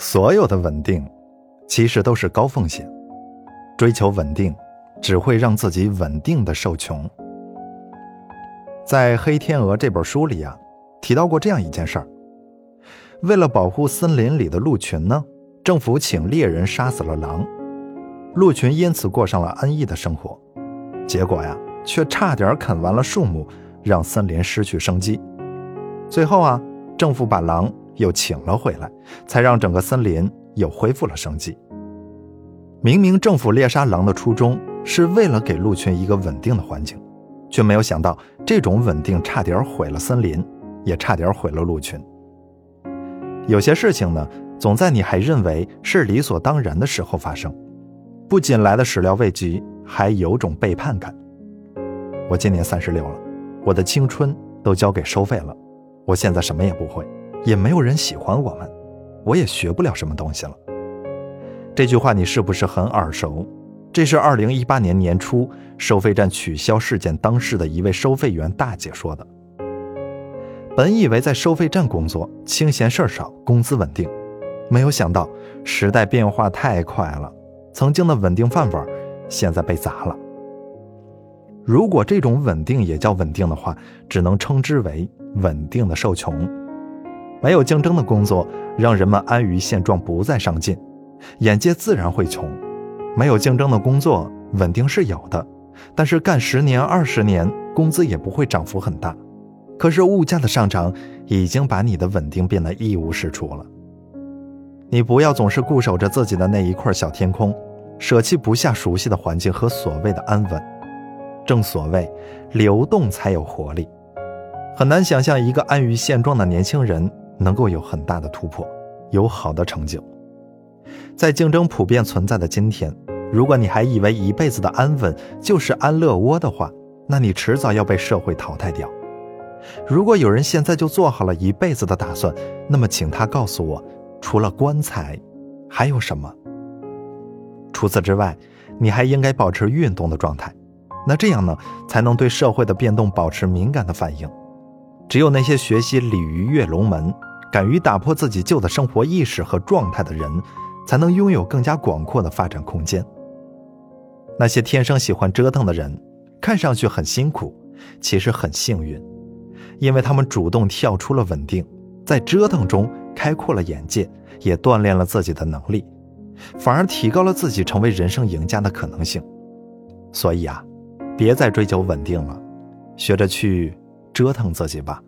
所有的稳定，其实都是高风险。追求稳定，只会让自己稳定的受穷。在《黑天鹅》这本书里啊，提到过这样一件事儿：为了保护森林里的鹿群呢，政府请猎人杀死了狼，鹿群因此过上了安逸的生活。结果呀，却差点啃完了树木，让森林失去生机。最后啊，政府把狼。又请了回来，才让整个森林又恢复了生机。明明政府猎杀狼的初衷是为了给鹿群一个稳定的环境，却没有想到这种稳定差点毁了森林，也差点毁了鹿群。有些事情呢，总在你还认为是理所当然的时候发生，不仅来的始料未及，还有种背叛感。我今年三十六了，我的青春都交给收费了，我现在什么也不会。也没有人喜欢我们，我也学不了什么东西了。这句话你是不是很耳熟？这是二零一八年年初收费站取消事件当事的一位收费员大姐说的。本以为在收费站工作清闲事儿少，工资稳定，没有想到时代变化太快了，曾经的稳定饭碗现在被砸了。如果这种稳定也叫稳定的话，只能称之为稳定的受穷。没有竞争的工作，让人们安于现状，不再上进，眼界自然会穷。没有竞争的工作，稳定是有的，但是干十年、二十年，工资也不会涨幅很大。可是物价的上涨，已经把你的稳定变得一无是处了。你不要总是固守着自己的那一块小天空，舍弃不下熟悉的环境和所谓的安稳。正所谓，流动才有活力。很难想象一个安于现状的年轻人。能够有很大的突破，有好的成就。在竞争普遍存在的今天，如果你还以为一辈子的安稳就是安乐窝的话，那你迟早要被社会淘汰掉。如果有人现在就做好了一辈子的打算，那么请他告诉我，除了棺材，还有什么？除此之外，你还应该保持运动的状态。那这样呢，才能对社会的变动保持敏感的反应。只有那些学习鲤鱼跃龙门。敢于打破自己旧的生活意识和状态的人，才能拥有更加广阔的发展空间。那些天生喜欢折腾的人，看上去很辛苦，其实很幸运，因为他们主动跳出了稳定，在折腾中开阔了眼界，也锻炼了自己的能力，反而提高了自己成为人生赢家的可能性。所以啊，别再追求稳定了，学着去折腾自己吧。